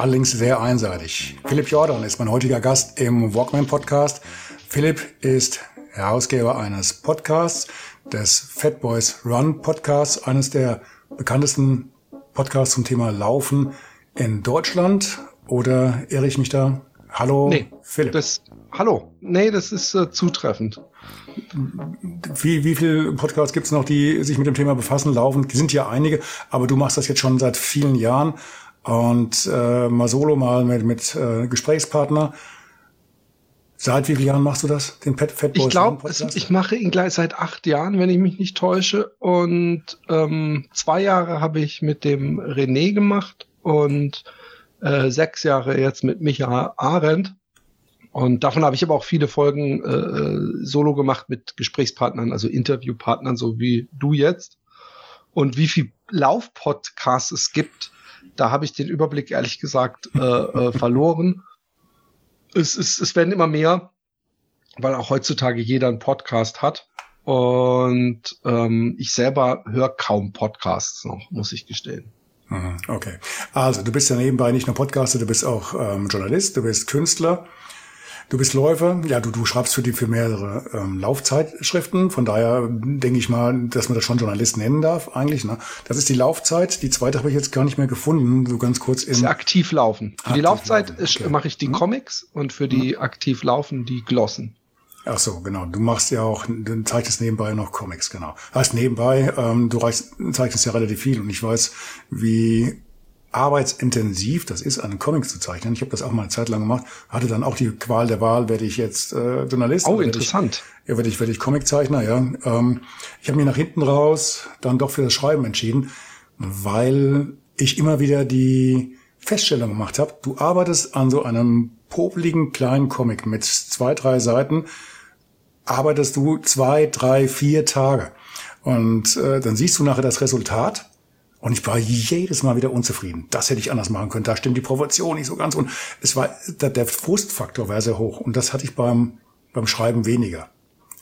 allerdings sehr einseitig. Philipp Jordan ist mein heutiger Gast im Walkman Podcast. Philipp ist Herausgeber eines Podcasts, des Fat Boys Run Podcasts, eines der bekanntesten Podcasts zum Thema Laufen in Deutschland. Oder irre ich mich da? Hallo, nee, Philipp. Das, hallo. Nee, das ist äh, zutreffend. Wie, wie viele Podcasts gibt es noch, die sich mit dem Thema befassen, laufen? Sind ja einige, aber du machst das jetzt schon seit vielen Jahren und äh, mal solo, mal mit, mit äh, Gesprächspartner. Seit wie vielen Jahren machst du das, den Pet Fat Boys Ich glaube, ich mache ihn gleich seit acht Jahren, wenn ich mich nicht täusche. Und ähm, zwei Jahre habe ich mit dem René gemacht und äh, sechs Jahre jetzt mit Micha Arendt. Und davon habe ich aber auch viele Folgen äh, äh, solo gemacht mit Gesprächspartnern, also Interviewpartnern, so wie du jetzt. Und wie viel Laufpodcasts es gibt, da habe ich den Überblick ehrlich gesagt äh, äh, verloren. Es, es, es werden immer mehr, weil auch heutzutage jeder einen Podcast hat. Und ähm, ich selber höre kaum Podcasts noch, muss ich gestehen. Mhm, okay. Also du bist ja nebenbei nicht nur Podcaster, du bist auch ähm, Journalist, du bist Künstler. Du bist Läufer, ja, du, du schreibst für die für mehrere ähm, Laufzeitschriften. Von daher denke ich mal, dass man das schon Journalist nennen darf, eigentlich. Ne? Das ist die Laufzeit. Die zweite habe ich jetzt gar nicht mehr gefunden. So ganz kurz in. aktiv laufen. Für aktiv die Laufzeit okay. mache ich die hm? Comics und für die hm? aktiv laufen die Glossen. Ach so, genau. Du machst ja auch, du zeichnest nebenbei noch Comics, genau. Heißt nebenbei, ähm, du reichst, zeichnest ja relativ viel und ich weiß, wie arbeitsintensiv das ist, einen Comic zu zeichnen. Ich habe das auch mal eine Zeit lang gemacht, hatte dann auch die Qual der Wahl, werde ich jetzt äh, Journalist? Oh, interessant. Ich, ja, werde ich, werde ich Comiczeichner, ja. Ähm, ich habe mir nach hinten raus dann doch für das Schreiben entschieden, weil ich immer wieder die Feststellung gemacht habe, du arbeitest an so einem popeligen kleinen Comic mit zwei, drei Seiten, arbeitest du zwei, drei, vier Tage. Und äh, dann siehst du nachher das Resultat und ich war jedes Mal wieder unzufrieden. Das hätte ich anders machen können. Da stimmt die Proportion nicht so ganz. Und es war, der Frustfaktor war sehr hoch. Und das hatte ich beim, beim Schreiben weniger.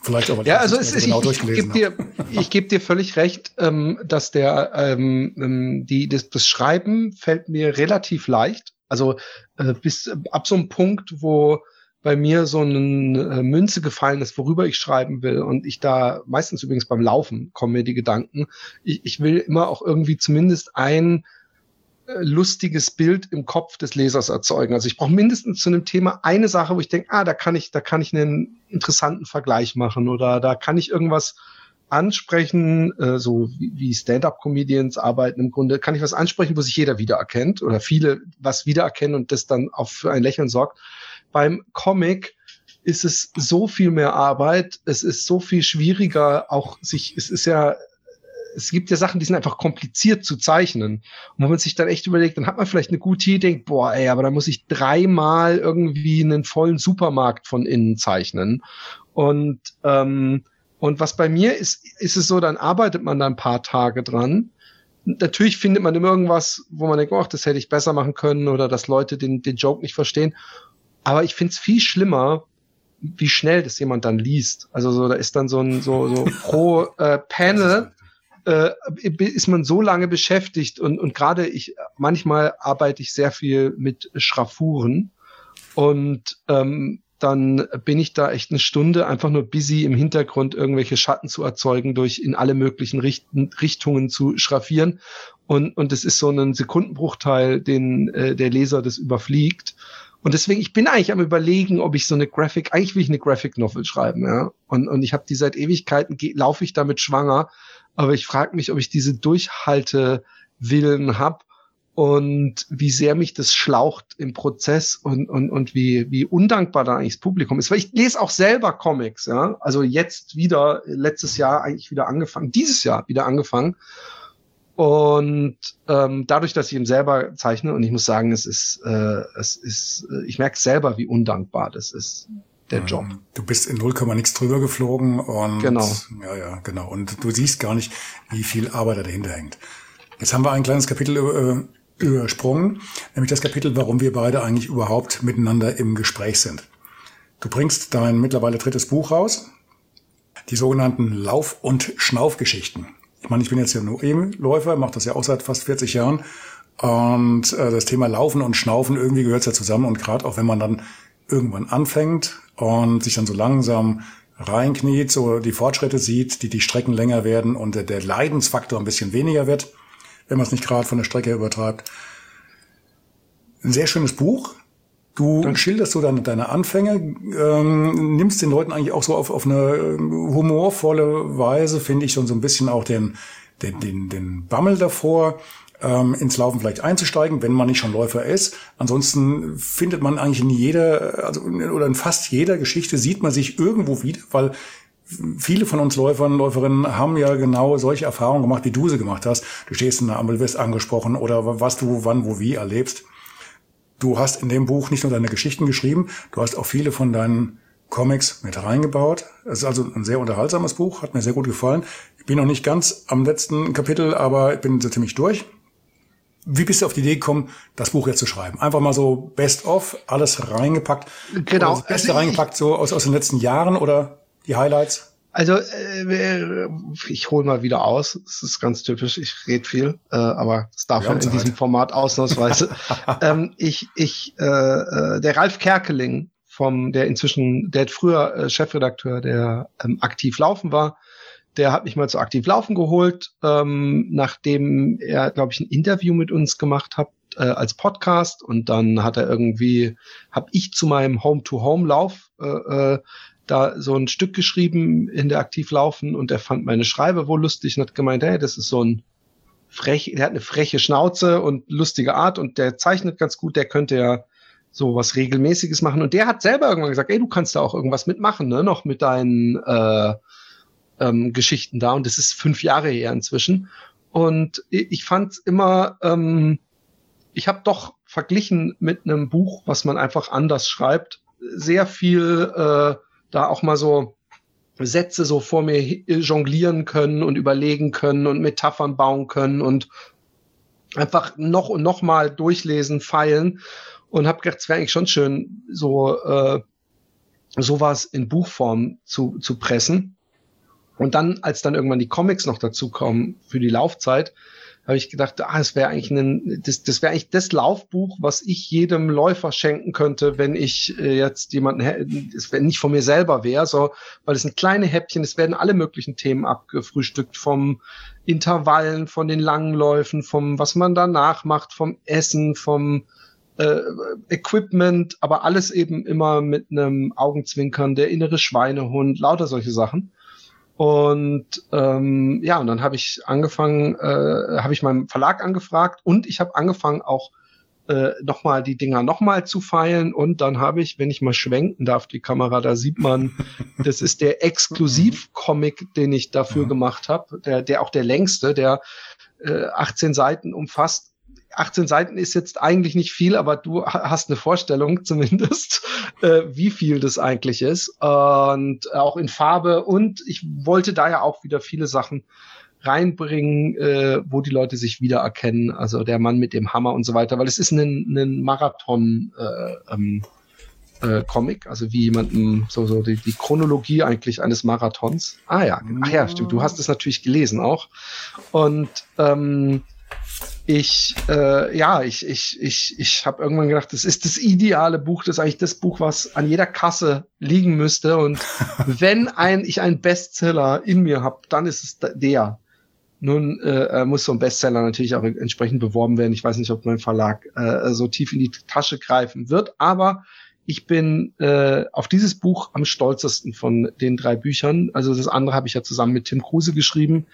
Vielleicht aber. Ja, also es ist, genau ich, ich gebe dir, ich gebe dir völlig recht, ähm, dass der, ähm, ähm, die, das, das Schreiben fällt mir relativ leicht. Also äh, bis ab so einem Punkt, wo bei mir so eine äh, Münze gefallen ist, worüber ich schreiben will. Und ich da meistens übrigens beim Laufen kommen mir die Gedanken. Ich, ich will immer auch irgendwie zumindest ein äh, lustiges Bild im Kopf des Lesers erzeugen. Also ich brauche mindestens zu einem Thema eine Sache, wo ich denke, ah, da kann ich, da kann ich einen interessanten Vergleich machen oder da kann ich irgendwas ansprechen, äh, so wie, wie Stand-up-Comedians arbeiten im Grunde, kann ich was ansprechen, wo sich jeder wiedererkennt oder viele was wiedererkennen und das dann auch für ein Lächeln sorgt. Beim Comic ist es so viel mehr Arbeit, es ist so viel schwieriger, auch sich, es ist ja, es gibt ja Sachen, die sind einfach kompliziert zu zeichnen. Und wenn man sich dann echt überlegt, dann hat man vielleicht eine gute Idee, denkt, boah, ey, aber da muss ich dreimal irgendwie einen vollen Supermarkt von innen zeichnen. Und, ähm, und was bei mir ist, ist es so, dann arbeitet man da ein paar Tage dran. Natürlich findet man immer irgendwas, wo man denkt, oh, das hätte ich besser machen können oder dass Leute den, den Joke nicht verstehen. Aber ich finde es viel schlimmer, wie schnell das jemand dann liest. Also so, da ist dann so ein so, so pro äh, Panel äh, ist man so lange beschäftigt und, und gerade ich, manchmal arbeite ich sehr viel mit Schraffuren und ähm, dann bin ich da echt eine Stunde einfach nur busy im Hintergrund irgendwelche Schatten zu erzeugen, durch in alle möglichen Richten, Richtungen zu schraffieren. Und, und es ist so ein Sekundenbruchteil, den äh, der Leser das überfliegt. Und deswegen, ich bin eigentlich am überlegen, ob ich so eine Graphic, eigentlich will ich eine Graphic Novel schreiben, ja. Und, und ich habe die seit Ewigkeiten, laufe ich damit schwanger, aber ich frage mich, ob ich diese Durchhaltewillen habe und wie sehr mich das schlaucht im Prozess und, und, und wie, wie undankbar da eigentlich das Publikum ist. Weil ich lese auch selber Comics, ja. Also jetzt wieder, letztes Jahr eigentlich wieder angefangen, dieses Jahr wieder angefangen. Und ähm, dadurch, dass ich ihn selber zeichne, und ich muss sagen, es ist, äh, es ist, ich merke selber, wie undankbar das ist, der Job. Ähm, du bist in 0, nix drüber geflogen und genau. ja, ja, genau. Und du siehst gar nicht, wie viel Arbeit da dahinter hängt. Jetzt haben wir ein kleines Kapitel äh, übersprungen, nämlich das Kapitel, warum wir beide eigentlich überhaupt miteinander im Gespräch sind. Du bringst dein mittlerweile drittes Buch raus, die sogenannten Lauf- und Schnaufgeschichten. Ich meine, ich bin jetzt ja nur E-Läufer, mache das ja auch seit fast 40 Jahren. Und äh, das Thema Laufen und Schnaufen, irgendwie gehört ja zusammen. Und gerade auch wenn man dann irgendwann anfängt und sich dann so langsam reinkniet, so die Fortschritte sieht, die die Strecken länger werden und der, der Leidensfaktor ein bisschen weniger wird, wenn man es nicht gerade von der Strecke übertreibt. Ein sehr schönes Buch, Du Danke. schilderst so deine, deine Anfänge, ähm, nimmst den Leuten eigentlich auch so auf, auf eine ähm, humorvolle Weise, finde ich, schon so ein bisschen auch den, den, den, den Bammel davor, ähm, ins Laufen vielleicht einzusteigen, wenn man nicht schon Läufer ist. Ansonsten findet man eigentlich in jeder, also oder in fast jeder Geschichte sieht man sich irgendwo wieder, weil viele von uns Läufern, Läuferinnen haben ja genau solche Erfahrungen gemacht, wie du sie gemacht hast. Du stehst in der Ampel, wirst angesprochen oder was du wann, wo, wie erlebst. Du hast in dem Buch nicht nur deine Geschichten geschrieben, du hast auch viele von deinen Comics mit reingebaut. Es ist also ein sehr unterhaltsames Buch, hat mir sehr gut gefallen. Ich bin noch nicht ganz am letzten Kapitel, aber ich bin so ziemlich durch. Wie bist du auf die Idee gekommen, das Buch jetzt zu schreiben? Einfach mal so best of, alles reingepackt. Genau. Das Beste also reingepackt, so aus, aus den letzten Jahren oder die Highlights? Also äh, ich hole mal wieder aus. Es ist ganz typisch. Ich rede viel, äh, aber es darf ja in diesem Format ausnahmsweise. ähm, ich, ich, äh, äh, der Ralf Kerkeling vom, der inzwischen, der früher äh, Chefredakteur, der ähm, aktiv laufen war, der hat mich mal zu aktiv laufen geholt, ähm, nachdem er, glaube ich, ein Interview mit uns gemacht hat äh, als Podcast und dann hat er irgendwie, habe ich zu meinem Home-to-Home-Lauf äh, äh, da so ein Stück geschrieben in der Aktivlaufen und er fand meine Schreibe wohl lustig und hat gemeint, hey, das ist so ein frech, der hat eine freche Schnauze und lustige Art und der zeichnet ganz gut, der könnte ja so was Regelmäßiges machen. Und der hat selber irgendwann gesagt, ey, du kannst da auch irgendwas mitmachen, ne? Noch mit deinen äh, ähm, Geschichten da. Und das ist fünf Jahre her inzwischen. Und ich fand immer, ähm, ich habe doch verglichen mit einem Buch, was man einfach anders schreibt, sehr viel äh, da auch mal so Sätze so vor mir jonglieren können und überlegen können und Metaphern bauen können und einfach noch und noch mal durchlesen, feilen und habe gedacht, es wäre eigentlich schon schön, so äh, sowas in Buchform zu, zu pressen. Und dann, als dann irgendwann die Comics noch dazu kommen für die Laufzeit, habe ich gedacht, ah, es wäre eigentlich ein, das, das wäre eigentlich das Laufbuch, was ich jedem Läufer schenken könnte, wenn ich äh, jetzt jemanden, es wäre nicht von mir selber wäre, so, weil es sind kleine Häppchen, es werden alle möglichen Themen abgefrühstückt, vom Intervallen, von den langen Läufen, vom, was man danach macht, vom Essen, vom äh, Equipment, aber alles eben immer mit einem Augenzwinkern, der innere Schweinehund, lauter solche Sachen. Und ähm, ja, und dann habe ich angefangen, äh, habe ich meinem Verlag angefragt und ich habe angefangen auch äh, nochmal die Dinger nochmal zu feilen. Und dann habe ich, wenn ich mal schwenken darf, die Kamera, da sieht man, das ist der Exklusiv-Comic, den ich dafür mhm. gemacht habe, der, der auch der längste, der äh, 18 Seiten umfasst 18 Seiten ist jetzt eigentlich nicht viel, aber du hast eine Vorstellung zumindest, äh, wie viel das eigentlich ist. Und auch in Farbe. Und ich wollte da ja auch wieder viele Sachen reinbringen, äh, wo die Leute sich wiedererkennen. Also der Mann mit dem Hammer und so weiter, weil es ist ein, ein Marathon. Äh, ähm, äh, Comic, also wie jemandem so so die, die Chronologie eigentlich eines Marathons. Ah ja, ach ja, stimmt. Du hast es natürlich gelesen auch. Und ähm, ich, äh, ja, ich, ich, ich, ich habe irgendwann gedacht, das ist das ideale Buch, das ist eigentlich das Buch, was an jeder Kasse liegen müsste. Und wenn ein, ich einen Bestseller in mir habe, dann ist es der. Nun äh, muss so ein Bestseller natürlich auch entsprechend beworben werden. Ich weiß nicht, ob mein Verlag äh, so tief in die Tasche greifen wird, aber ich bin äh, auf dieses Buch am stolzesten von den drei Büchern. Also das andere habe ich ja zusammen mit Tim Kruse geschrieben.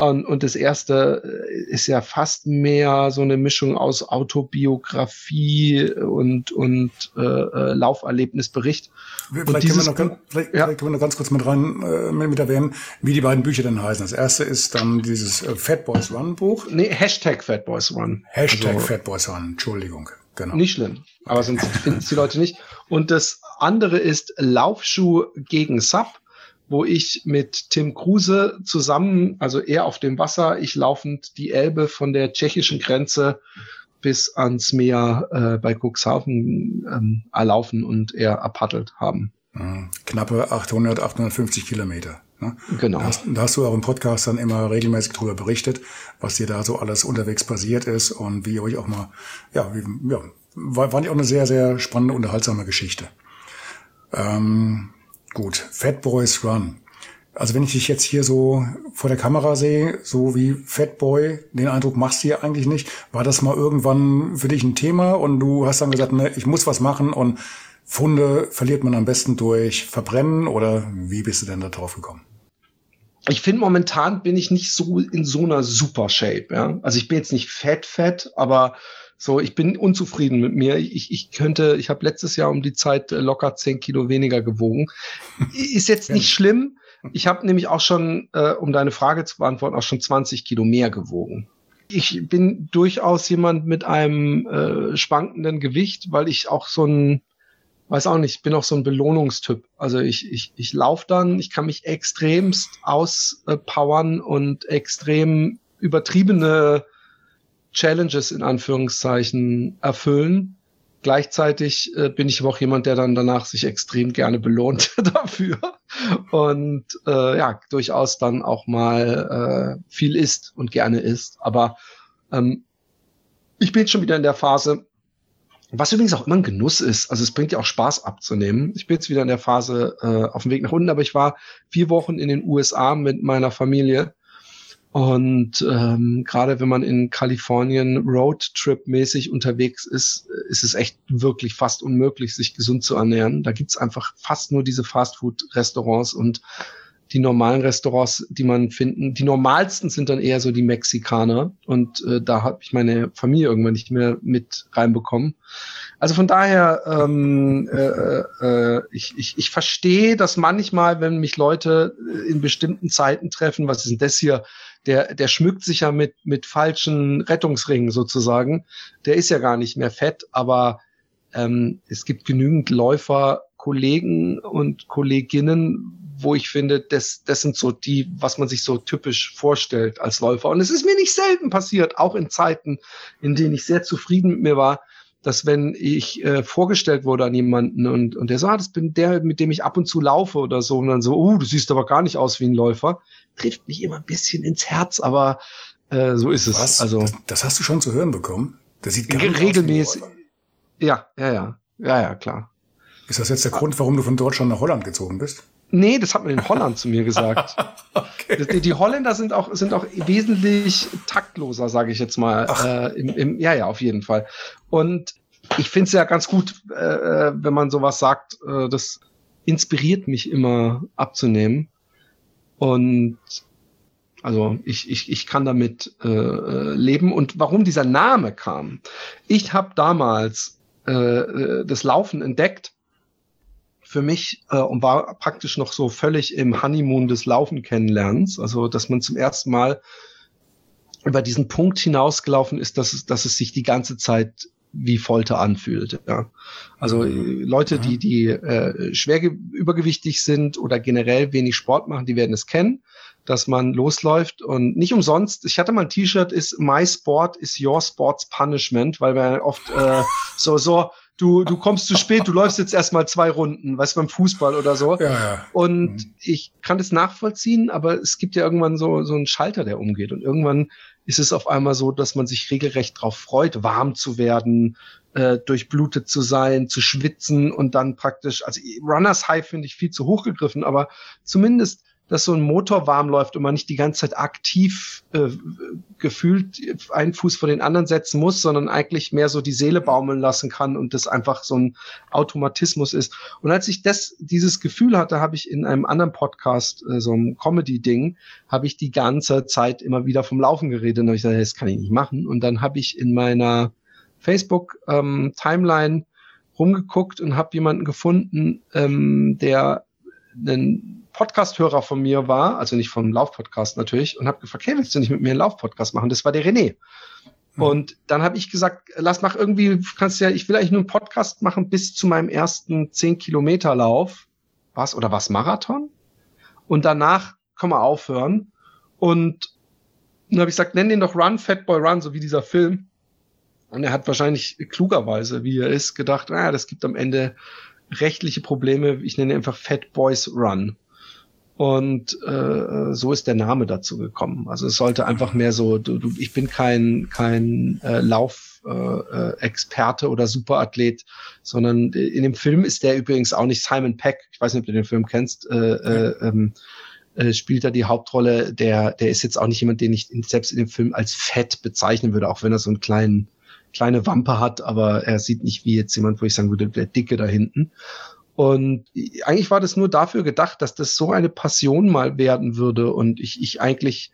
Und, und das erste äh, ist ja fast mehr so eine Mischung aus Autobiografie und, und äh, äh Lauferlebnisbericht. Vielleicht, können wir, noch ganz, vielleicht, ja. vielleicht können wir noch ganz kurz mit rein äh, mit erwähnen, wie die beiden Bücher denn heißen. Das erste ist dann dieses äh, Fat Boys Run Buch. Nee, Hashtag Fat Boys Run. Hashtag also, Fat Boys Run, Entschuldigung. Genau. Nicht schlimm, aber sonst finden es die Leute nicht. Und das andere ist Laufschuh gegen Sub wo ich mit Tim Kruse zusammen, also er auf dem Wasser, ich laufend die Elbe von der tschechischen Grenze bis ans Meer äh, bei Cuxhaven ähm, erlaufen und er erpaddelt haben. Mhm. Knappe 800, 850 Kilometer. Ne? Genau. Da hast, da hast, du auch im Podcast dann immer regelmäßig darüber berichtet, was dir da so alles unterwegs passiert ist und wie ihr euch auch mal, ja, wie, ja war, war auch eine sehr, sehr spannende, unterhaltsame Geschichte. Ähm, Gut, Fat Boys Run. Also wenn ich dich jetzt hier so vor der Kamera sehe, so wie Fat Boy, den Eindruck machst du hier eigentlich nicht. War das mal irgendwann für dich ein Thema und du hast dann gesagt, ne, ich muss was machen und Funde verliert man am besten durch Verbrennen oder wie bist du denn da drauf gekommen? Ich finde momentan bin ich nicht so in so einer super Shape, ja. Also ich bin jetzt nicht fett, fett, aber so, ich bin unzufrieden mit mir. Ich, ich könnte, ich habe letztes Jahr um die Zeit äh, locker zehn Kilo weniger gewogen. Ist jetzt nicht schlimm. Ich habe nämlich auch schon, äh, um deine Frage zu beantworten, auch schon 20 Kilo mehr gewogen. Ich bin durchaus jemand mit einem äh, schwankenden Gewicht, weil ich auch so ein, weiß auch nicht, bin auch so ein Belohnungstyp. Also ich, ich, ich laufe dann, ich kann mich extremst auspowern und extrem übertriebene Challenges in Anführungszeichen erfüllen. Gleichzeitig äh, bin ich aber auch jemand, der dann danach sich extrem gerne belohnt dafür und äh, ja, durchaus dann auch mal äh, viel isst und gerne isst. Aber ähm, ich bin schon wieder in der Phase, was übrigens auch immer ein Genuss ist. Also es bringt ja auch Spaß abzunehmen. Ich bin jetzt wieder in der Phase äh, auf dem Weg nach unten, aber ich war vier Wochen in den USA mit meiner Familie und ähm, gerade wenn man in Kalifornien Roadtrip-mäßig unterwegs ist, ist es echt wirklich fast unmöglich, sich gesund zu ernähren. Da gibt's einfach fast nur diese Fastfood-Restaurants und die normalen Restaurants, die man finden, die normalsten sind dann eher so die Mexikaner. Und äh, da habe ich meine Familie irgendwann nicht mehr mit reinbekommen. Also von daher, ähm, äh, äh, ich, ich, ich verstehe das manchmal, wenn mich Leute in bestimmten Zeiten treffen, was ist denn das hier? der, der schmückt sich ja mit, mit falschen Rettungsringen sozusagen. Der ist ja gar nicht mehr fett, aber ähm, es gibt genügend Läufer, Kollegen und Kolleginnen, wo ich finde, das, das sind so die, was man sich so typisch vorstellt als Läufer. Und es ist mir nicht selten passiert, auch in Zeiten, in denen ich sehr zufrieden mit mir war, dass wenn ich äh, vorgestellt wurde an jemanden und, und der so, ah, das bin der, mit dem ich ab und zu laufe oder so, und dann so, oh, du siehst aber gar nicht aus wie ein Läufer, trifft mich immer ein bisschen ins Herz, aber äh, so ist es. Was? Also das, das, hast du schon zu hören bekommen? Das sieht gar nicht regelmäßig. Aus ja, ja, ja, ja, ja, klar. Ist das jetzt der Grund, warum du von Deutschland nach Holland gezogen bist? Nee, das hat man in Holland zu mir gesagt. okay. die, die, Holländer sind auch, sind auch wesentlich taktloser, sage ich jetzt mal. Äh, im, im, ja, ja, auf jeden Fall. Und ich finde es ja ganz gut, äh, äh, wenn man sowas sagt. Äh, das inspiriert mich immer abzunehmen. Und also ich, ich, ich kann damit äh, äh leben. Und warum dieser Name kam, ich habe damals äh, äh, das Laufen entdeckt für mich äh, und war praktisch noch so völlig im Honeymoon des Laufen kennenlernens. Also, dass man zum ersten Mal über diesen Punkt hinausgelaufen ist, dass es, dass es sich die ganze Zeit wie Folter anfühlt. Ja. Also mhm. Leute, die, die äh, schwer übergewichtig sind oder generell wenig Sport machen, die werden es kennen, dass man losläuft und nicht umsonst. Ich hatte mal ein T-Shirt, ist My Sport is Your Sports Punishment, weil wir oft äh, so so du, du kommst zu spät, du läufst jetzt erstmal zwei Runden, weißt du, beim Fußball oder so. Ja, ja. Und mhm. ich kann das nachvollziehen, aber es gibt ja irgendwann so, so einen Schalter, der umgeht. Und irgendwann ist es auf einmal so, dass man sich regelrecht drauf freut, warm zu werden, äh, durchblutet zu sein, zu schwitzen und dann praktisch, also Runners High finde ich viel zu hoch gegriffen, aber zumindest dass so ein Motor warm läuft und man nicht die ganze Zeit aktiv äh, gefühlt einen Fuß vor den anderen setzen muss, sondern eigentlich mehr so die Seele baumeln lassen kann und das einfach so ein Automatismus ist. Und als ich das, dieses Gefühl hatte, habe ich in einem anderen Podcast, äh, so einem Comedy-Ding, habe ich die ganze Zeit immer wieder vom Laufen geredet und ich gesagt, das kann ich nicht machen. Und dann habe ich in meiner Facebook-Timeline ähm, rumgeguckt und habe jemanden gefunden, ähm, der einen Podcast-Hörer von mir war, also nicht vom Lauf-Podcast natürlich, und habe gefragt, hey, willst du nicht mit mir einen Lauf-Podcast machen? Das war der René. Mhm. Und dann habe ich gesagt, lass mach irgendwie, kannst ja, ich will eigentlich nur einen Podcast machen bis zu meinem ersten 10-Kilometer-Lauf. Was? Oder was? Marathon? Und danach kann man aufhören. Und dann habe ich gesagt, nenn den doch Run, Fat Boy Run, so wie dieser Film. Und er hat wahrscheinlich klugerweise, wie er ist, gedacht, naja, das gibt am Ende rechtliche Probleme. Ich nenne einfach Fat Boys Run. Und äh, so ist der Name dazu gekommen. Also es sollte einfach mehr so, du, du, ich bin kein, kein äh, Lauf-Experte äh, oder Superathlet, sondern in dem Film ist der übrigens auch nicht Simon Peck, ich weiß nicht, ob du den Film kennst, äh, äh, ähm, äh, spielt da die Hauptrolle. Der, der ist jetzt auch nicht jemand, den ich selbst in dem Film als fett bezeichnen würde, auch wenn er so einen kleinen, kleine Wampe hat, aber er sieht nicht wie jetzt jemand, wo ich sagen würde, der Dicke da hinten. Und eigentlich war das nur dafür gedacht, dass das so eine Passion mal werden würde und ich, ich eigentlich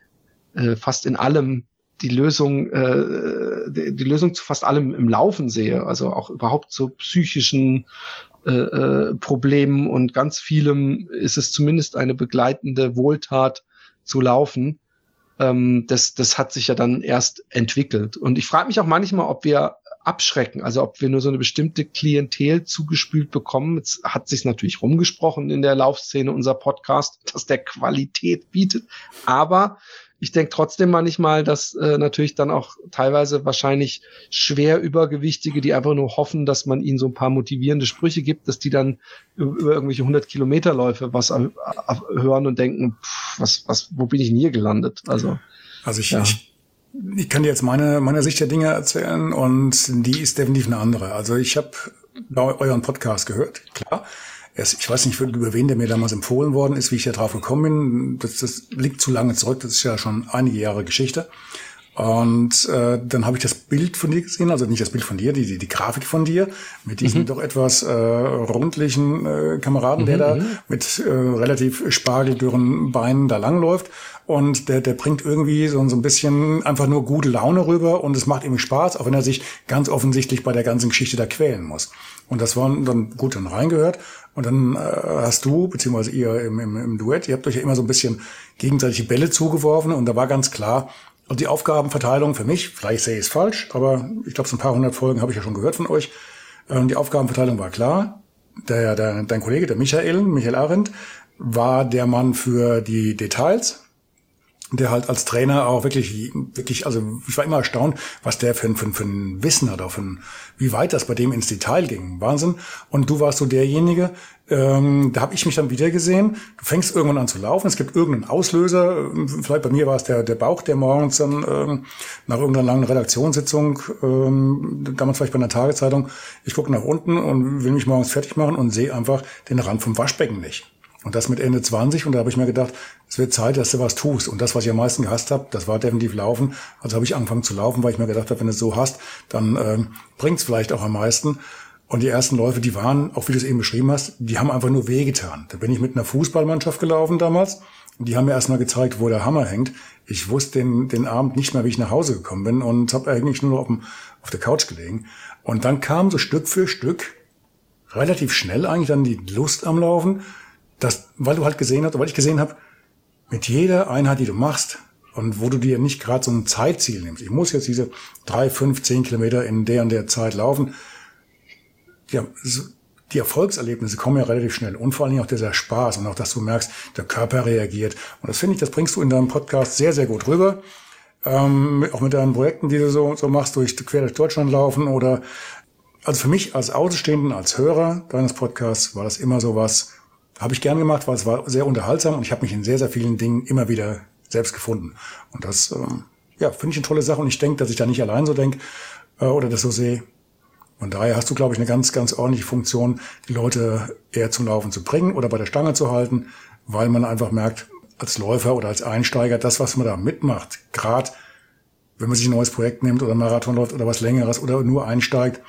äh, fast in allem die Lösung, äh, die, die, Lösung zu fast allem im Laufen sehe, also auch überhaupt zu psychischen äh, äh, Problemen und ganz vielem ist es zumindest eine begleitende Wohltat zu laufen. Ähm, das, das hat sich ja dann erst entwickelt. Und ich frage mich auch manchmal, ob wir abschrecken. Also ob wir nur so eine bestimmte Klientel zugespült bekommen. Jetzt hat sich natürlich rumgesprochen in der Laufszene unser Podcast, dass der Qualität bietet. Aber ich denke trotzdem manchmal, dass äh, natürlich dann auch teilweise wahrscheinlich schwer Übergewichtige, die einfach nur hoffen, dass man ihnen so ein paar motivierende Sprüche gibt, dass die dann über, irgendwelche 100 Kilometerläufe was hören und denken, pff, was, was, wo bin ich denn hier gelandet? Also, also ich, ja. ich ich kann dir jetzt meine, meine Sicht der Dinge erzählen und die ist definitiv eine andere. Also ich habe euren Podcast gehört, klar. Ich weiß nicht, über wen der mir damals empfohlen worden ist, wie ich da drauf gekommen bin. Das, das liegt zu lange zurück, das ist ja schon einige Jahre Geschichte. Und äh, dann habe ich das Bild von dir gesehen, also nicht das Bild von dir, die, die, die Grafik von dir, mit diesem mhm. doch etwas äh, rundlichen äh, Kameraden, mhm, der da mhm. mit äh, relativ spargeldürren Beinen da langläuft. Und der, der bringt irgendwie so, so ein bisschen einfach nur gute Laune rüber und es macht ihm Spaß, auch wenn er sich ganz offensichtlich bei der ganzen Geschichte da quälen muss. Und das war dann gut dann reingehört. Und dann äh, hast du, beziehungsweise ihr im, im, im Duett, ihr habt euch ja immer so ein bisschen gegenseitige Bälle zugeworfen und da war ganz klar, und die Aufgabenverteilung für mich, vielleicht sehe ich es falsch, aber ich glaube, so ein paar hundert Folgen habe ich ja schon gehört von euch. Ähm, die Aufgabenverteilung war klar. Der, der, dein Kollege, der Michael, Michael Arendt, war der Mann für die Details, der halt als Trainer auch wirklich, wirklich, also ich war immer erstaunt, was der für, für, für ein Wissen hat, auch für ein, wie weit das bei dem ins Detail ging. Wahnsinn. Und du warst so derjenige, ähm, da habe ich mich dann wieder gesehen. Du fängst irgendwann an zu laufen, es gibt irgendeinen Auslöser. Vielleicht bei mir war es der, der Bauch, der morgens dann ähm, nach irgendeiner langen Redaktionssitzung, ähm, damals vielleicht bei einer Tagezeitung, ich gucke nach unten und will mich morgens fertig machen und sehe einfach den Rand vom Waschbecken nicht. Und das mit Ende 20 und da habe ich mir gedacht, es wird Zeit, dass du was tust. Und das, was ich am meisten gehasst habe, das war definitiv Laufen. Also habe ich angefangen zu laufen, weil ich mir gedacht habe, wenn du es so hast, dann ähm, bringt es vielleicht auch am meisten. Und die ersten Läufe, die waren, auch wie du es eben beschrieben hast, die haben einfach nur wehgetan. Da bin ich mit einer Fußballmannschaft gelaufen damals. Und die haben mir erstmal gezeigt, wo der Hammer hängt. Ich wusste den, den Abend nicht mehr, wie ich nach Hause gekommen bin und habe eigentlich nur auf, dem, auf der Couch gelegen. Und dann kam so Stück für Stück, relativ schnell eigentlich dann die Lust am Laufen das, weil du halt gesehen hast, weil ich gesehen habe, mit jeder Einheit, die du machst und wo du dir nicht gerade so ein Zeitziel nimmst, ich muss jetzt diese drei, fünf, zehn Kilometer in der und der Zeit laufen, ja, die Erfolgserlebnisse kommen ja relativ schnell und vor allen Dingen auch dieser Spaß und auch, dass du merkst, der Körper reagiert. Und das finde ich, das bringst du in deinem Podcast sehr, sehr gut rüber. Ähm, auch mit deinen Projekten, die du so, so machst, durch quer durch Deutschland laufen oder also für mich als Außenstehenden, als Hörer deines Podcasts war das immer so was, habe ich gern gemacht, weil es war sehr unterhaltsam und ich habe mich in sehr, sehr vielen Dingen immer wieder selbst gefunden. Und das, ähm, ja, finde ich eine tolle Sache und ich denke, dass ich da nicht allein so denke äh, oder das so sehe. Und daher hast du, glaube ich, eine ganz, ganz ordentliche Funktion, die Leute eher zum Laufen zu bringen oder bei der Stange zu halten, weil man einfach merkt, als Läufer oder als Einsteiger, das, was man da mitmacht, gerade wenn man sich ein neues Projekt nimmt oder Marathon läuft oder was längeres oder nur einsteigt,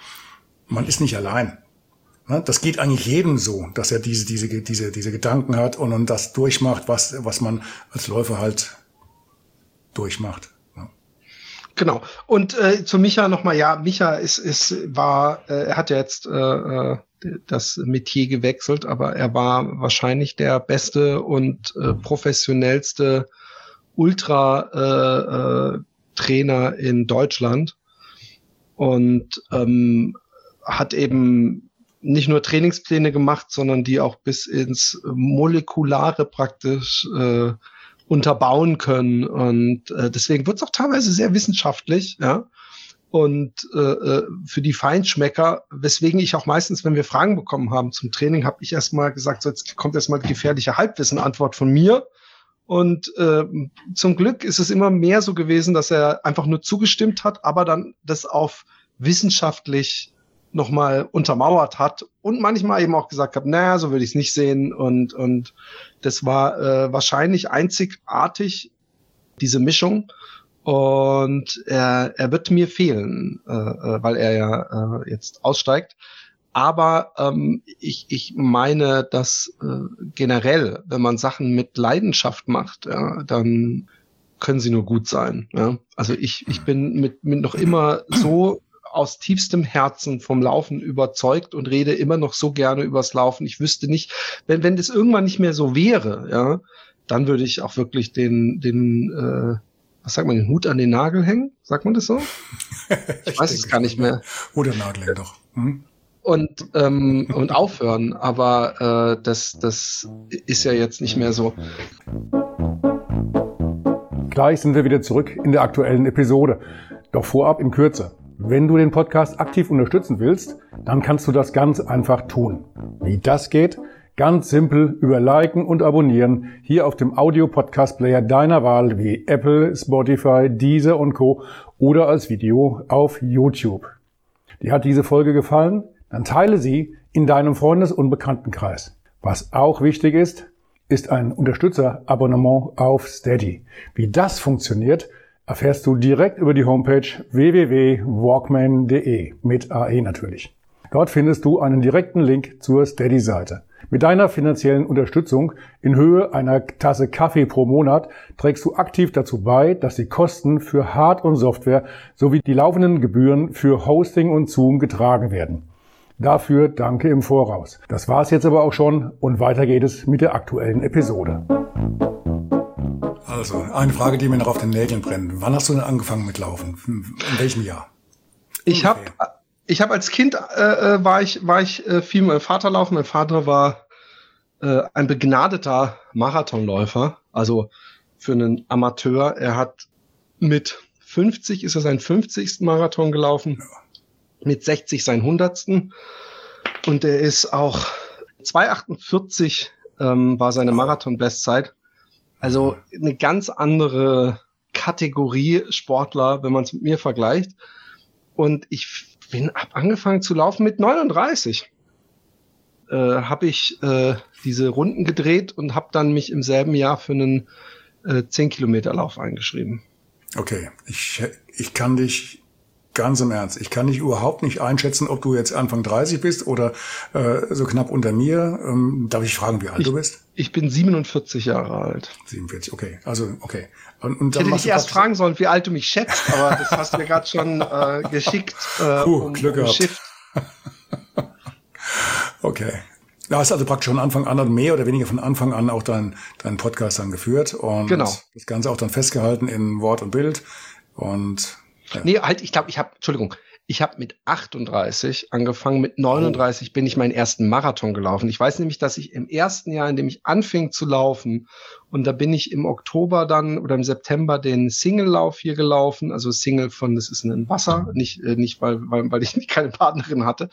man ist nicht allein. Ne? Das geht eigentlich jedem so, dass er diese, diese, diese, diese Gedanken hat und, und das durchmacht, was, was man als Läufer halt durchmacht. Ne? Genau. Und äh, zu Micha nochmal, ja, Micha ist, ist, war, äh, er hat ja jetzt äh, äh, das Metier gewechselt, aber er war wahrscheinlich der beste und äh, professionellste Ultra äh, äh, in Deutschland und ähm, hat eben nicht nur Trainingspläne gemacht, sondern die auch bis ins Molekulare praktisch äh, unterbauen können. Und äh, deswegen wird es auch teilweise sehr wissenschaftlich, ja. Und äh, äh, für die Feinschmecker, weswegen ich auch meistens, wenn wir Fragen bekommen haben zum Training, habe ich erstmal gesagt, so jetzt kommt erstmal die gefährliche Halbwissen-Antwort von mir. Und äh, zum Glück ist es immer mehr so gewesen, dass er einfach nur zugestimmt hat, aber dann das auf wissenschaftlich nochmal untermauert hat und manchmal eben auch gesagt hat, naja, so würde ich es nicht sehen. Und, und das war äh, wahrscheinlich einzigartig, diese Mischung. Und er, er wird mir fehlen, äh, äh weil er ja äh, jetzt aussteigt. Aber ähm, ich, ich meine, dass äh, generell, wenn man Sachen mit Leidenschaft macht, ja, dann können sie nur gut sein. Ja? Also ich, ich bin mit, mit noch immer so aus tiefstem Herzen vom Laufen überzeugt und rede immer noch so gerne übers Laufen. Ich wüsste nicht, wenn, wenn das irgendwann nicht mehr so wäre, ja, dann würde ich auch wirklich den, den, äh, was sagt man, den Hut an den Nagel hängen? Sagt man das so? Ich, ich weiß es gar nicht mehr. Hut an Nagel hängen doch. Hm? Und, ähm, und aufhören, aber äh, das, das ist ja jetzt nicht mehr so. Gleich sind wir wieder zurück in der aktuellen Episode. Doch vorab in Kürze. Wenn du den Podcast aktiv unterstützen willst, dann kannst du das ganz einfach tun. Wie das geht? Ganz simpel über Liken und Abonnieren hier auf dem Audio-Podcast-Player deiner Wahl wie Apple, Spotify, Deezer und Co. oder als Video auf YouTube. Dir hat diese Folge gefallen? Dann teile sie in deinem Freundes- und Bekanntenkreis. Was auch wichtig ist, ist ein Unterstützer-Abonnement auf Steady. Wie das funktioniert, erfährst du direkt über die Homepage www.walkman.de mit AE natürlich. Dort findest du einen direkten Link zur Steady-Seite. Mit deiner finanziellen Unterstützung in Höhe einer Tasse Kaffee pro Monat trägst du aktiv dazu bei, dass die Kosten für Hard- und Software sowie die laufenden Gebühren für Hosting und Zoom getragen werden. Dafür danke im Voraus. Das war's jetzt aber auch schon und weiter geht es mit der aktuellen Episode. Also, eine Frage, die mir noch auf den Nägeln brennt. Wann hast du denn angefangen mit Laufen? In welchem Jahr? Ich habe ich hab als Kind äh, äh, war ich, war ich äh, viel mit meinem Vater laufen. Mein Vater war äh, ein begnadeter Marathonläufer, also für einen Amateur. Er hat mit 50 ist er sein 50. Marathon gelaufen, mit 60 sein 100. Und er ist auch 2,48 ähm, war seine Marathon-Bestzeit. Also eine ganz andere Kategorie Sportler, wenn man es mit mir vergleicht. Und ich bin hab angefangen zu laufen mit 39. Äh, habe ich äh, diese Runden gedreht und habe dann mich im selben Jahr für einen äh, 10 Kilometer Lauf eingeschrieben. Okay, ich, ich kann dich Ganz im Ernst. Ich kann dich überhaupt nicht einschätzen, ob du jetzt Anfang 30 bist oder äh, so knapp unter mir. Ähm, darf ich fragen, wie alt ich, du bist? Ich bin 47 Jahre alt. 47, okay. Also, okay. Und, und dann ich hätte dich erst fragen sollen, wie alt du mich schätzt, aber das hast du mir gerade schon äh, geschickt. Äh, Puh, um, Glück gehabt. Shift. okay. Da hast also praktisch von Anfang an, mehr oder weniger von Anfang an auch deinen dein Podcast dann geführt und genau. das Ganze auch dann festgehalten in Wort und Bild und Nee, halt, ich glaube, ich habe, Entschuldigung, ich habe mit 38 angefangen, mit 39 oh. bin ich meinen ersten Marathon gelaufen. Ich weiß nämlich, dass ich im ersten Jahr, in dem ich anfing zu laufen, und da bin ich im Oktober dann oder im September den Single-Lauf hier gelaufen, also Single von, das ist ein Wasser, nicht, äh, nicht weil, weil, weil ich keine Partnerin hatte.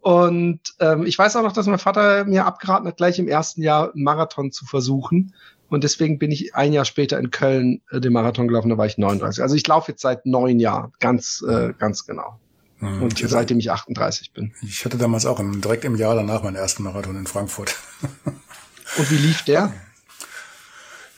Und ähm, ich weiß auch noch, dass mein Vater mir abgeraten hat, gleich im ersten Jahr einen Marathon zu versuchen. Und deswegen bin ich ein Jahr später in Köln äh, den Marathon gelaufen, da war ich 39. Also ich laufe jetzt seit neun Jahren, ganz, äh, ganz genau. Mhm. Und hatte, seitdem ich 38 bin. Ich hatte damals auch im, direkt im Jahr danach meinen ersten Marathon in Frankfurt. Und wie lief der?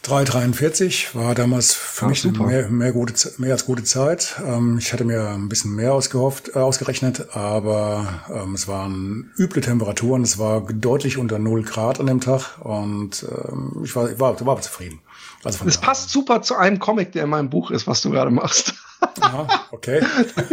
3,43 war damals für ah, mich mehr, mehr, gute, mehr als gute Zeit. Ähm, ich hatte mir ein bisschen mehr ausgehofft, äh, ausgerechnet, aber ähm, es waren üble Temperaturen. Es war deutlich unter 0 Grad an dem Tag und ähm, ich war, war, war zufrieden. Also das passt super zu einem Comic, der in meinem Buch ist, was du gerade machst. Aha, okay.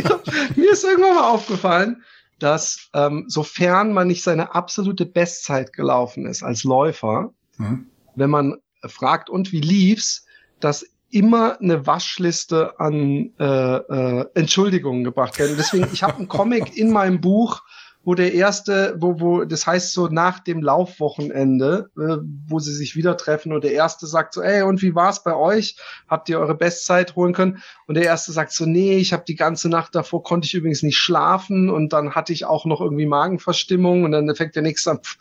mir ist irgendwann mal aufgefallen, dass ähm, sofern man nicht seine absolute Bestzeit gelaufen ist als Läufer, mhm. wenn man fragt, und wie lief's, dass immer eine Waschliste an äh, äh, Entschuldigungen gebracht werden. Deswegen, ich habe einen Comic in meinem Buch, wo der erste, wo, wo, das heißt so nach dem Laufwochenende, äh, wo sie sich wieder treffen und der erste sagt so, ey, und wie war's bei euch? Habt ihr eure Bestzeit holen können? Und der erste sagt so, nee, ich habe die ganze Nacht davor, konnte ich übrigens nicht schlafen und dann hatte ich auch noch irgendwie Magenverstimmung und dann fängt der nächste an, pff,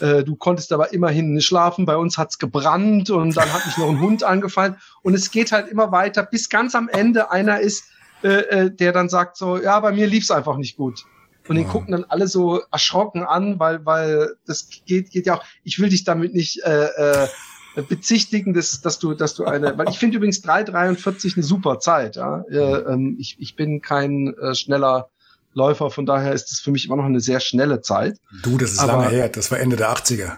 äh, du konntest aber immerhin nicht schlafen, bei uns hat's gebrannt und dann hat mich noch ein Hund angefallen und es geht halt immer weiter, bis ganz am Ende einer ist, äh, äh der dann sagt so, ja, bei mir lief's einfach nicht gut. Und den gucken dann alle so erschrocken an, weil, weil das geht, geht ja auch, ich will dich damit nicht äh, äh, bezichtigen, dass, dass du, dass du eine, weil ich finde übrigens 3,43 eine super Zeit. Ja? Äh, ähm, ich, ich bin kein äh, schneller Läufer, von daher ist es für mich immer noch eine sehr schnelle Zeit. Du, das ist Aber, lange her, das war Ende der 80er.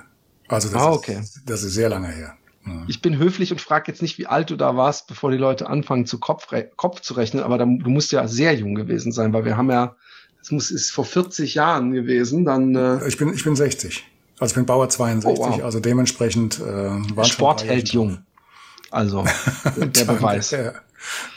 Also das, ah, okay. ist, das ist sehr lange her. Ja. Ich bin höflich und frage jetzt nicht, wie alt du da warst, bevor die Leute anfangen, zu Kopf, Kopf zu rechnen, aber da, du musst ja sehr jung gewesen sein, weil wir haben ja das muss, ist vor 40 Jahren gewesen, dann. Äh ich bin, ich bin 60. Also ich bin Bauer 62, oh, wow. also dementsprechend äh, war Sport hält jung. Also der Beweis. Ja.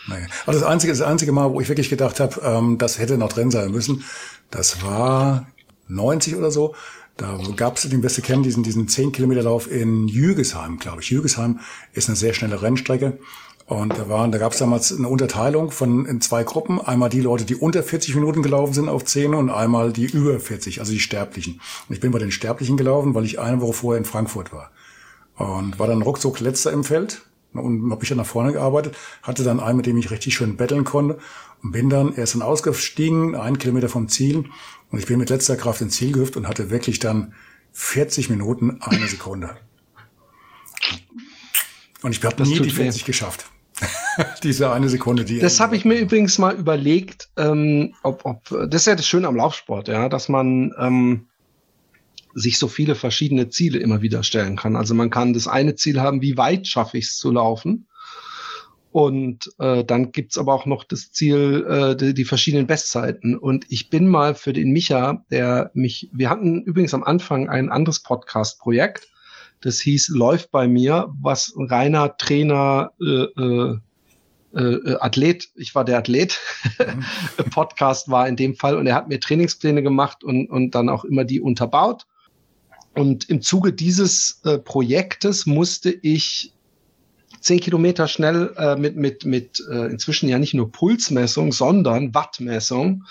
Naja. Aber das einzige, das einzige Mal, wo ich wirklich gedacht habe, ähm, das hätte noch drin sein müssen, das war 90 oder so. Da gab es den Beste kennen, diesen, diesen 10 Kilometer Lauf in Jügesheim, glaube ich. Jügesheim ist eine sehr schnelle Rennstrecke. Und da waren, da gab es damals eine Unterteilung von in zwei Gruppen. Einmal die Leute, die unter 40 Minuten gelaufen sind auf 10 und einmal die über 40, also die Sterblichen. Und ich bin bei den Sterblichen gelaufen, weil ich eine Woche vorher in Frankfurt war. Und war dann ruckzuck letzter im Feld und habe mich dann nach vorne gearbeitet, hatte dann einen, mit dem ich richtig schön betteln konnte und bin dann erst dann ausgestiegen, einen Kilometer vom Ziel und ich bin mit letzter Kraft ins Ziel gehüpft und hatte wirklich dann 40 Minuten eine Sekunde. Und ich habe nie die 40 weh. geschafft. Diese eine Sekunde, die. Das habe ich mir übrigens mal überlegt, ähm, ob, ob, das ist ja das Schöne am Laufsport, ja, dass man ähm, sich so viele verschiedene Ziele immer wieder stellen kann. Also man kann das eine Ziel haben, wie weit schaffe ich es zu laufen. Und äh, dann gibt's aber auch noch das Ziel, äh, die, die verschiedenen Bestzeiten. Und ich bin mal für den Micha, der mich, wir hatten übrigens am Anfang ein anderes Podcast-Projekt, das hieß Läuft bei mir, was reiner Trainer, äh, äh, äh, Athlet, ich war der Athlet, mhm. Podcast war in dem Fall und er hat mir Trainingspläne gemacht und, und dann auch immer die unterbaut. Und im Zuge dieses äh, Projektes musste ich zehn Kilometer schnell äh, mit, mit, mit äh, inzwischen ja nicht nur Pulsmessung, sondern Wattmessung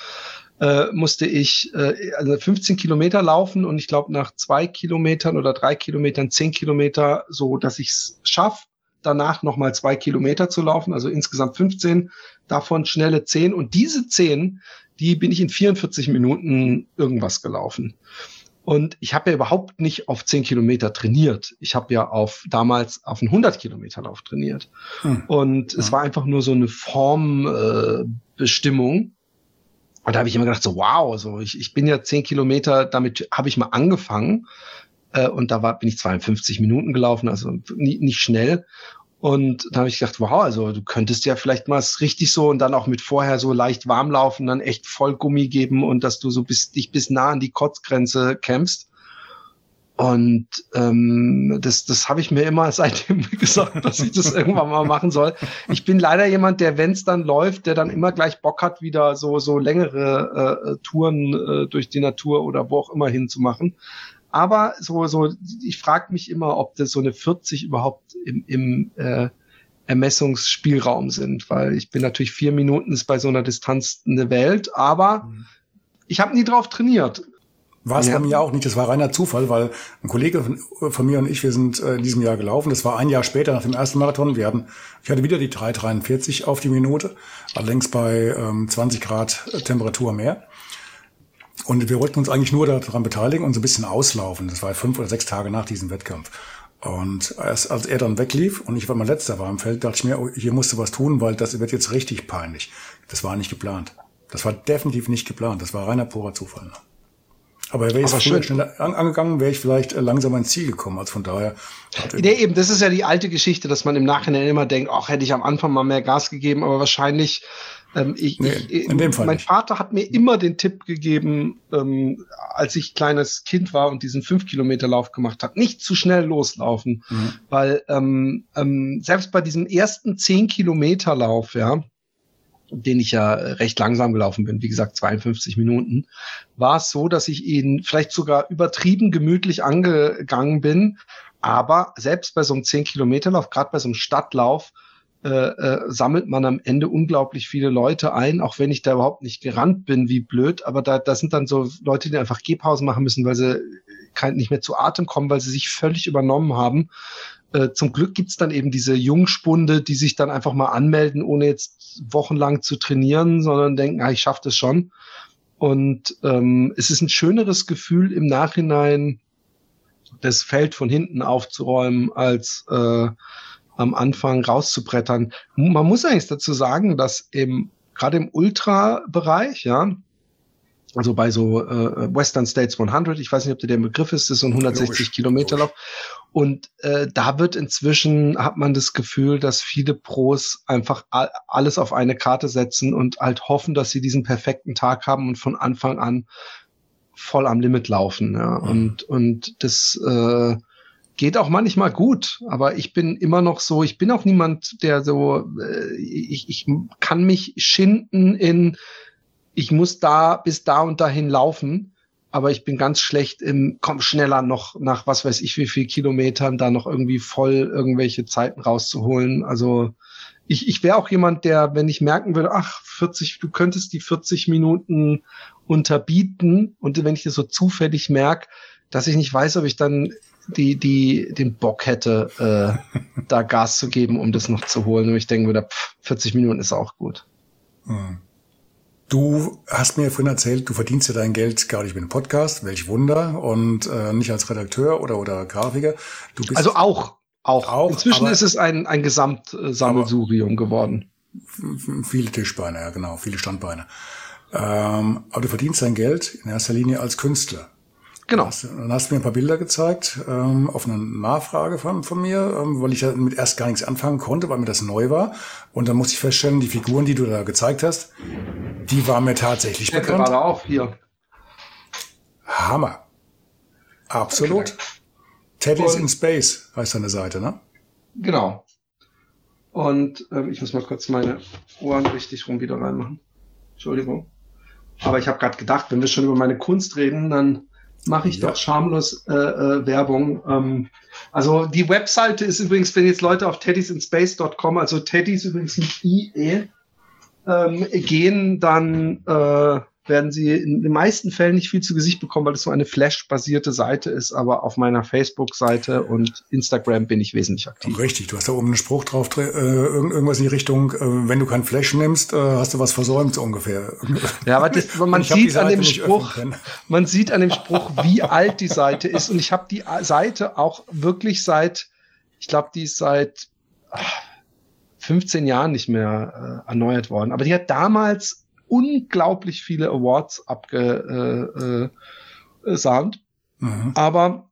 äh, musste ich äh, also 15 Kilometer laufen und ich glaube nach zwei Kilometern oder drei Kilometern zehn Kilometer, so dass ich es schaffe, danach nochmal zwei Kilometer zu laufen, also insgesamt 15, davon schnelle zehn und diese zehn, die bin ich in 44 Minuten irgendwas gelaufen. Und ich habe ja überhaupt nicht auf 10 Kilometer trainiert. Ich habe ja auf damals auf einen 100 Kilometer Lauf trainiert. Hm. Und ja. es war einfach nur so eine Formbestimmung. Äh, und da habe ich immer gedacht, so wow, so ich, ich bin ja zehn Kilometer, damit habe ich mal angefangen. Äh, und da war, bin ich 52 Minuten gelaufen, also nie, nicht schnell. Und da habe ich gedacht, wow, also du könntest ja vielleicht mal richtig so und dann auch mit vorher so leicht warm laufen, dann echt voll Gummi geben und dass du so bis, dich bis nah an die Kotzgrenze kämpfst. Und ähm, das, das habe ich mir immer seitdem gesagt, dass ich das irgendwann mal machen soll. Ich bin leider jemand, der, wenn es dann läuft, der dann immer gleich Bock hat, wieder so, so längere äh, Touren äh, durch die Natur oder wo auch immer hinzumachen. Aber so, so, ich frage mich immer, ob das so eine 40 überhaupt im, im äh, Ermessungsspielraum sind, weil ich bin natürlich vier Minuten ist bei so einer Distanz eine Welt, aber mhm. ich habe nie drauf trainiert. War es ja. bei mir auch nicht. Das war reiner Zufall, weil ein Kollege von, von, mir und ich, wir sind äh, in diesem Jahr gelaufen. Das war ein Jahr später nach dem ersten Marathon. Wir hatten, ich hatte wieder die 3,43 auf die Minute, allerdings bei ähm, 20 Grad Temperatur mehr. Und wir wollten uns eigentlich nur daran beteiligen und so ein bisschen auslaufen. Das war fünf oder sechs Tage nach diesem Wettkampf. Und erst als er dann weglief und ich war mein letzter war im Feld, dachte ich mir, oh, hier musst du was tun, weil das wird jetzt richtig peinlich. Das war nicht geplant. Das war definitiv nicht geplant. Das war reiner purer Zufall. Aber wäre ich früher schneller angegangen, wäre ich vielleicht äh, langsam ans Ziel gekommen. Also von daher. Nee, eben, das ist ja die alte Geschichte, dass man im Nachhinein immer denkt, ach, hätte ich am Anfang mal mehr Gas gegeben, aber wahrscheinlich ähm, ich, nee, ich, in dem Fall mein nicht. Vater hat mir immer den Tipp gegeben, ähm, als ich kleines Kind war und diesen fünf Kilometer Lauf gemacht habe, nicht zu schnell loslaufen, mhm. weil ähm, ähm, selbst bei diesem ersten zehn Kilometer Lauf, ja, den ich ja recht langsam gelaufen bin, wie gesagt 52 Minuten, war es so, dass ich ihn vielleicht sogar übertrieben gemütlich angegangen bin, aber selbst bei so einem 10 Kilometer Lauf, gerade bei so einem Stadtlauf, äh, äh, sammelt man am Ende unglaublich viele Leute ein, auch wenn ich da überhaupt nicht gerannt bin, wie blöd. Aber da, da sind dann so Leute, die einfach Gehpausen machen müssen, weil sie kein, nicht mehr zu Atem kommen, weil sie sich völlig übernommen haben. Äh, zum Glück gibt's dann eben diese Jungspunde, die sich dann einfach mal anmelden, ohne jetzt wochenlang zu trainieren, sondern denken, ah, ich schaffe das schon. Und ähm, es ist ein schöneres Gefühl im Nachhinein, das Feld von hinten aufzuräumen, als äh, am Anfang rauszubrettern. Man muss eigentlich dazu sagen, dass im gerade im Ultra-Bereich, ja, also bei so äh, Western States 100, ich weiß nicht, ob der, der Begriff ist, das ist so ein 160 Kilometer Lauf. Und äh, da wird inzwischen, hat man das Gefühl, dass viele Pros einfach alles auf eine Karte setzen und halt hoffen, dass sie diesen perfekten Tag haben und von Anfang an voll am Limit laufen. Ja. Und, und das äh, geht auch manchmal gut, aber ich bin immer noch so, ich bin auch niemand, der so, äh, ich, ich kann mich schinden in, ich muss da bis da und dahin laufen, aber ich bin ganz schlecht im, komm schneller noch nach was weiß ich wie viel Kilometern da noch irgendwie voll irgendwelche Zeiten rauszuholen. Also ich, ich wäre auch jemand, der, wenn ich merken würde, ach, 40, du könntest die 40 Minuten unterbieten und wenn ich das so zufällig merke, dass ich nicht weiß, ob ich dann die, die den Bock hätte, äh, da Gas zu geben, um das noch zu holen. Und ich denke wieder, pff, 40 Minuten ist auch gut. Hm. Du hast mir vorhin erzählt, du verdienst ja dein Geld gar nicht mit einem Podcast, welch Wunder, und äh, nicht als Redakteur oder, oder Grafiker. Du bist also auch, auch. auch Inzwischen ist es ein, ein Gesamtsammelsurium geworden. Viele Tischbeine, ja genau, viele Standbeine. Ähm, aber du verdienst dein Geld in erster Linie als Künstler. Genau. Dann hast du mir ein paar Bilder gezeigt, ähm, auf eine Nachfrage von, von mir, ähm, weil ich ja mit erst gar nichts anfangen konnte, weil mir das neu war. Und dann musste ich feststellen, die Figuren, die du da gezeigt hast, die waren mir tatsächlich ja, bekannt. gerade auch hier. Hammer. Absolut. Okay. Teddy's in Space heißt deine Seite, ne? Genau. Und ähm, ich muss mal kurz meine Ohren richtig rum wieder reinmachen. Entschuldigung. Aber ich habe gerade gedacht, wenn wir schon über meine Kunst reden, dann mache ich ja. doch schamlos äh, äh, Werbung. Ähm, also die Webseite ist übrigens, wenn jetzt Leute auf teddysinspace.com, also Teddys übrigens nicht IE, ähm, gehen, dann äh, werden sie in den meisten Fällen nicht viel zu Gesicht bekommen, weil es so eine Flash-basierte Seite ist, aber auf meiner Facebook-Seite und Instagram bin ich wesentlich aktiv. Richtig, du hast da oben einen Spruch drauf, äh, irgendwas in die Richtung, äh, wenn du kein Flash nimmst, äh, hast du was versäumt, so ungefähr. Ja, aber das, man sieht an dem Spruch, man sieht an dem Spruch, wie alt die Seite ist und ich habe die Seite auch wirklich seit, ich glaube, die ist seit 15 Jahren nicht mehr äh, erneuert worden, aber die hat damals unglaublich viele Awards abgesahnt. Äh, äh, mhm. Aber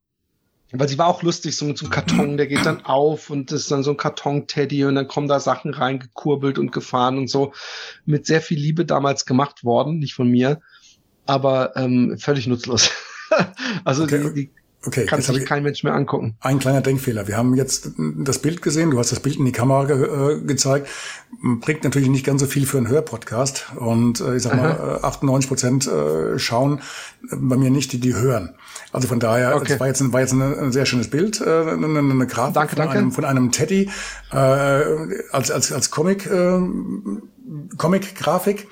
weil sie war auch lustig, so mit so einem Karton, der geht dann auf und das ist dann so ein Karton-Teddy und dann kommen da Sachen reingekurbelt und gefahren und so. Mit sehr viel Liebe damals gemacht worden, nicht von mir, aber ähm, völlig nutzlos. also okay. die, die Okay, kann sich kein Mensch mehr angucken. Ein kleiner Denkfehler. Wir haben jetzt das Bild gesehen, du hast das Bild in die Kamera ge äh, gezeigt. Bringt natürlich nicht ganz so viel für einen Hörpodcast. Und äh, ich sag mal, 98 äh, Prozent äh, schauen bei mir nicht, die die hören. Also von daher, okay. das war jetzt, ein, war jetzt ein, ein sehr schönes Bild, äh, eine, eine Grafik danke, von, danke. Einem, von einem Teddy äh, als, als, als Comic, äh, Comic-Grafik.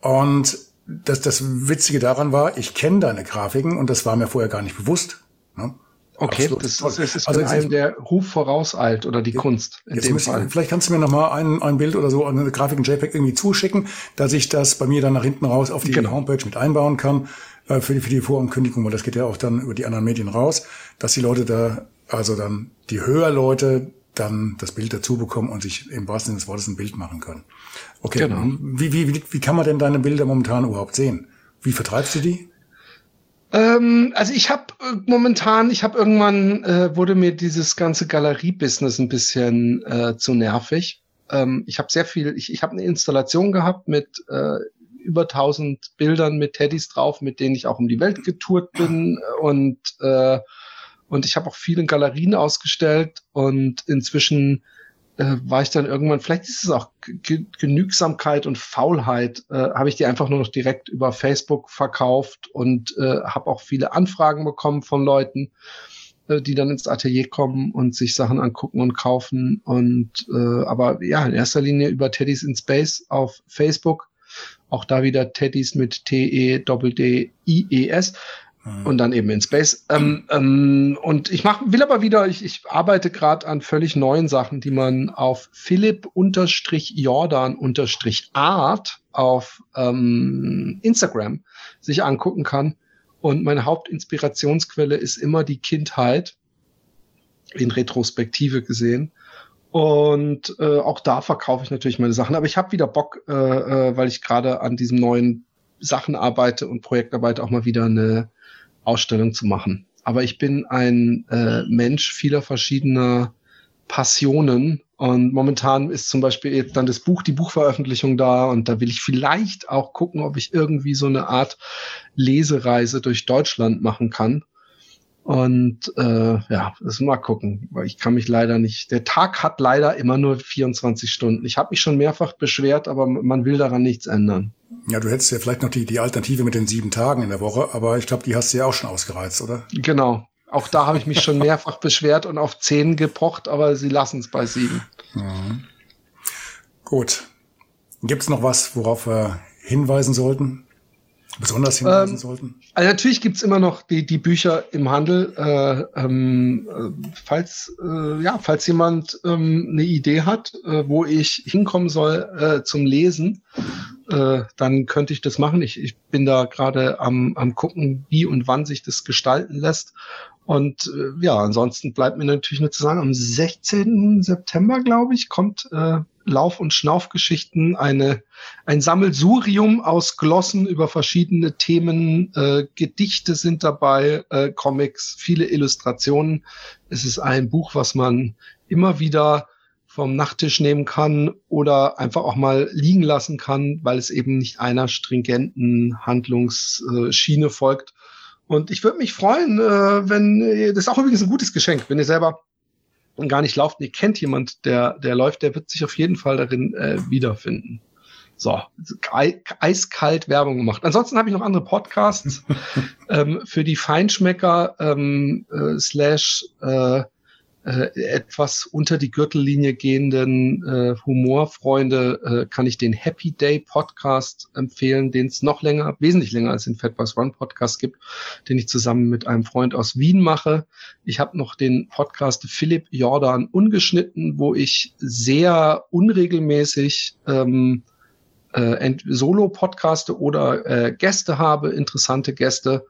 Und das, das Witzige daran war, ich kenne deine Grafiken und das war mir vorher gar nicht bewusst. Ne? Okay, Absolut das, das, das ist also einem der Ruf vorauseilt oder die jetzt, Kunst in dem Fall. Ich, vielleicht kannst du mir noch mal ein, ein Bild oder so, eine Grafik in JPEG irgendwie zuschicken, dass ich das bei mir dann nach hinten raus auf die genau. Homepage mit einbauen kann äh, für die, für die Vorankündigung, weil das geht ja auch dann über die anderen Medien raus, dass die Leute da Also dann die Höherleute dann das Bild dazu bekommen und sich im wahrsten Sinne des Wortes ein Bild machen können. Okay, genau. wie, wie, wie, wie kann man denn deine Bilder momentan überhaupt sehen? Wie vertreibst du die? Ähm, also ich habe äh, momentan, ich habe irgendwann, äh, wurde mir dieses ganze Galerie-Business ein bisschen äh, zu nervig. Ähm, ich habe sehr viel, ich, ich habe eine Installation gehabt mit äh, über 1000 Bildern mit Teddys drauf, mit denen ich auch um die Welt getourt bin und äh, und ich habe auch viele Galerien ausgestellt und inzwischen äh, war ich dann irgendwann, vielleicht ist es auch G Genügsamkeit und Faulheit, äh, habe ich die einfach nur noch direkt über Facebook verkauft und äh, habe auch viele Anfragen bekommen von Leuten, äh, die dann ins Atelier kommen und sich Sachen angucken und kaufen. Und äh, aber ja, in erster Linie über Teddys in Space auf Facebook. Auch da wieder Teddys mit T-E-D-D-I-E-S. Mhm. und dann eben in Space. Ähm, ähm, und ich mach, will aber wieder, ich, ich arbeite gerade an völlig neuen Sachen, die man auf Philipp-Jordan-Art auf ähm, Instagram sich angucken kann. Und meine Hauptinspirationsquelle ist immer die Kindheit in Retrospektive gesehen. Und äh, auch da verkaufe ich natürlich meine Sachen. Aber ich habe wieder Bock, äh, äh, weil ich gerade an diesem neuen Sachen arbeite und Projektarbeit auch mal wieder eine Ausstellung zu machen. Aber ich bin ein äh, Mensch vieler verschiedener Passionen und momentan ist zum Beispiel jetzt dann das Buch, die Buchveröffentlichung da und da will ich vielleicht auch gucken, ob ich irgendwie so eine Art Lesereise durch Deutschland machen kann. Und äh, ja, das mal gucken, weil ich kann mich leider nicht. Der Tag hat leider immer nur 24 Stunden. Ich habe mich schon mehrfach beschwert, aber man will daran nichts ändern. Ja, du hättest ja vielleicht noch die, die Alternative mit den sieben Tagen in der Woche, aber ich glaube, die hast du ja auch schon ausgereizt, oder? Genau. Auch da habe ich mich schon mehrfach beschwert und auf zehn gepocht, aber sie lassen es bei sieben. Mhm. Gut. Gibt es noch was, worauf wir hinweisen sollten? Besonders hinweisen ähm, sollten? Also natürlich gibt's immer noch die, die Bücher im Handel. Äh, ähm, äh, falls, äh, ja, falls jemand ähm, eine Idee hat, äh, wo ich hinkommen soll äh, zum Lesen, äh, dann könnte ich das machen. Ich, ich bin da gerade am, am gucken, wie und wann sich das gestalten lässt. Und äh, ja, ansonsten bleibt mir natürlich nur zu sagen, am 16. September, glaube ich, kommt äh, Lauf- und Schnaufgeschichten, eine, ein Sammelsurium aus Glossen über verschiedene Themen, äh, Gedichte sind dabei, äh, Comics, viele Illustrationen. Es ist ein Buch, was man immer wieder vom Nachttisch nehmen kann oder einfach auch mal liegen lassen kann, weil es eben nicht einer stringenten Handlungsschiene folgt. Und ich würde mich freuen, äh, wenn, das ist auch übrigens ein gutes Geschenk, wenn ihr selber gar nicht lauft, ihr kennt jemand, der, der läuft, der wird sich auf jeden Fall darin äh, wiederfinden. So, eiskalt Werbung gemacht. Ansonsten habe ich noch andere Podcasts ähm, für die Feinschmecker ähm, äh, slash äh, äh, etwas unter die Gürtellinie gehenden äh, Humorfreunde äh, kann ich den Happy Day Podcast empfehlen, den es noch länger, wesentlich länger als den Fat Boys One Podcast gibt, den ich zusammen mit einem Freund aus Wien mache. Ich habe noch den Podcast Philipp Jordan ungeschnitten, wo ich sehr unregelmäßig ähm, äh, Solo-Podcaste oder äh, Gäste habe, interessante Gäste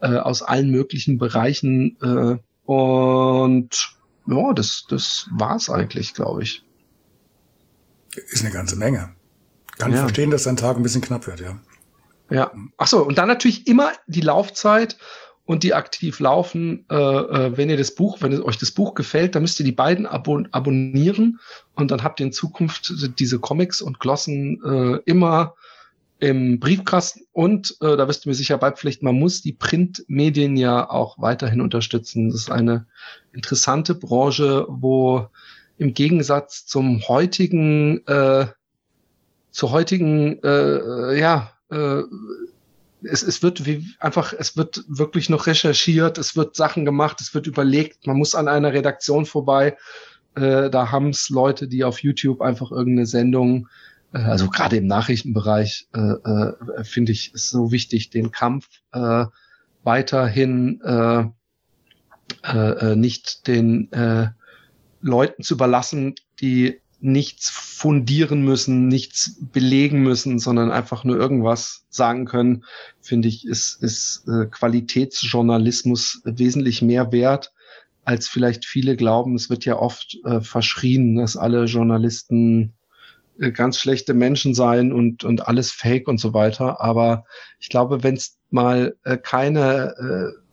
äh, aus allen möglichen Bereichen. Äh, und ja, das, das war's eigentlich, glaube ich. Ist eine ganze Menge. Kann ja. ich verstehen, dass dein Tag ein bisschen knapp wird, ja. Ja. Ach so, und dann natürlich immer die Laufzeit und die aktiv laufen. Äh, äh, wenn ihr das Buch, wenn euch das Buch gefällt, dann müsst ihr die beiden abon abonnieren und dann habt ihr in Zukunft diese Comics und Glossen äh, immer im Briefkasten und äh, da wirst du mir sicher beipflichten, man muss die Printmedien ja auch weiterhin unterstützen. Das ist eine interessante Branche, wo im Gegensatz zum heutigen, äh, zur heutigen, äh, ja, äh, es, es wird wie einfach, es wird wirklich noch recherchiert, es wird Sachen gemacht, es wird überlegt, man muss an einer Redaktion vorbei. Äh, da haben es Leute, die auf YouTube einfach irgendeine Sendung äh, also gerade im Nachrichtenbereich äh, äh, finde ich es so wichtig, den Kampf äh, weiterhin äh, äh, äh, nicht den äh, Leuten zu überlassen, die nichts fundieren müssen, nichts belegen müssen, sondern einfach nur irgendwas sagen können, finde ich, ist, ist äh, Qualitätsjournalismus wesentlich mehr wert als vielleicht viele glauben. Es wird ja oft äh, verschrien, dass alle Journalisten äh, ganz schlechte Menschen seien und, und alles fake und so weiter. Aber ich glaube, wenn es mal äh, keine äh,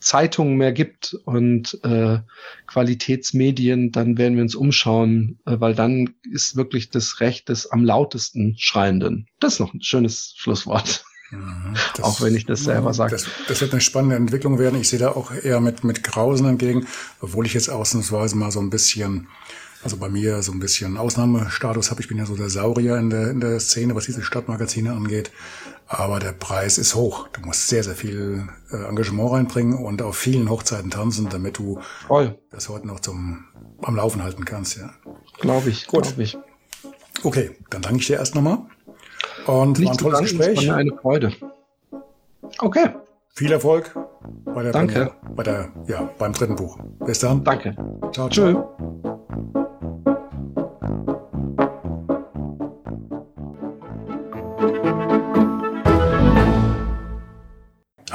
Zeitungen mehr gibt und äh, Qualitätsmedien, dann werden wir uns umschauen, äh, weil dann ist wirklich das Recht des am lautesten Schreienden. Das ist noch ein schönes Schlusswort. Mhm, das, auch wenn ich das selber sage. Das, das, wird eine spannende Entwicklung werden. Ich sehe da auch eher mit, mit Grausen entgegen, obwohl ich jetzt ausnahmsweise mal so ein bisschen, also bei mir so ein bisschen Ausnahmestatus habe. Ich bin ja so der Saurier in der, in der Szene, was diese Stadtmagazine angeht. Aber der Preis ist hoch. Du musst sehr, sehr viel äh, Engagement reinbringen und auf vielen Hochzeiten tanzen, damit du Voll. das heute noch zum am Laufen halten kannst. Ja. Glaube ich. Gut. Glaub ich. Okay, dann danke ich dir erst nochmal. Und Nicht war ein tolles Gespräch. War eine Freude. Okay. Viel Erfolg bei der, Danke. Bei der, ja, beim dritten Buch. Bis dann. Danke. Ciao, ciao. Tschö.